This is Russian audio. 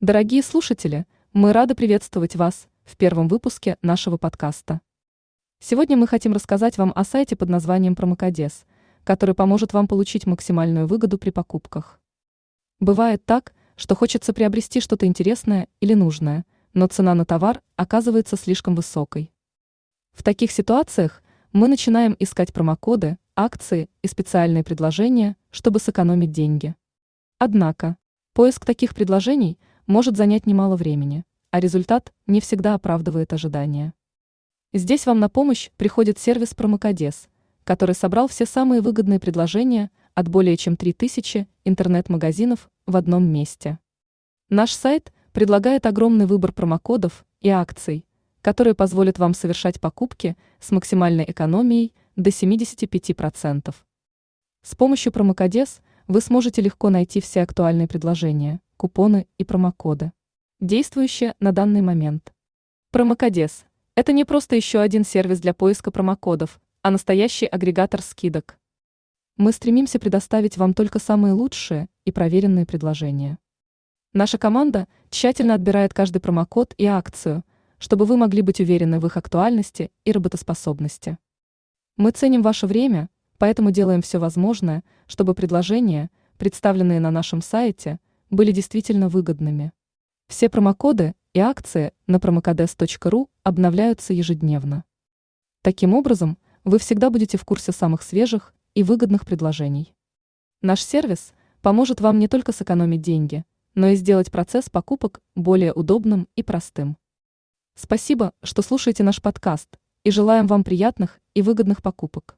Дорогие слушатели, мы рады приветствовать вас в первом выпуске нашего подкаста. Сегодня мы хотим рассказать вам о сайте под названием Промокодес, который поможет вам получить максимальную выгоду при покупках. Бывает так, что хочется приобрести что-то интересное или нужное, но цена на товар оказывается слишком высокой. В таких ситуациях мы начинаем искать промокоды, акции и специальные предложения, чтобы сэкономить деньги. Однако, поиск таких предложений – может занять немало времени, а результат не всегда оправдывает ожидания. Здесь вам на помощь приходит сервис Промокодес, который собрал все самые выгодные предложения от более чем 3000 интернет-магазинов в одном месте. Наш сайт предлагает огромный выбор промокодов и акций, которые позволят вам совершать покупки с максимальной экономией до 75%. С помощью промокодес вы сможете легко найти все актуальные предложения – купоны и промокоды, действующие на данный момент. Промокодес – это не просто еще один сервис для поиска промокодов, а настоящий агрегатор скидок. Мы стремимся предоставить вам только самые лучшие и проверенные предложения. Наша команда тщательно отбирает каждый промокод и акцию, чтобы вы могли быть уверены в их актуальности и работоспособности. Мы ценим ваше время, поэтому делаем все возможное, чтобы предложения, представленные на нашем сайте – были действительно выгодными. Все промокоды и акции на promocades.ru обновляются ежедневно. Таким образом, вы всегда будете в курсе самых свежих и выгодных предложений. Наш сервис поможет вам не только сэкономить деньги, но и сделать процесс покупок более удобным и простым. Спасибо, что слушаете наш подкаст, и желаем вам приятных и выгодных покупок.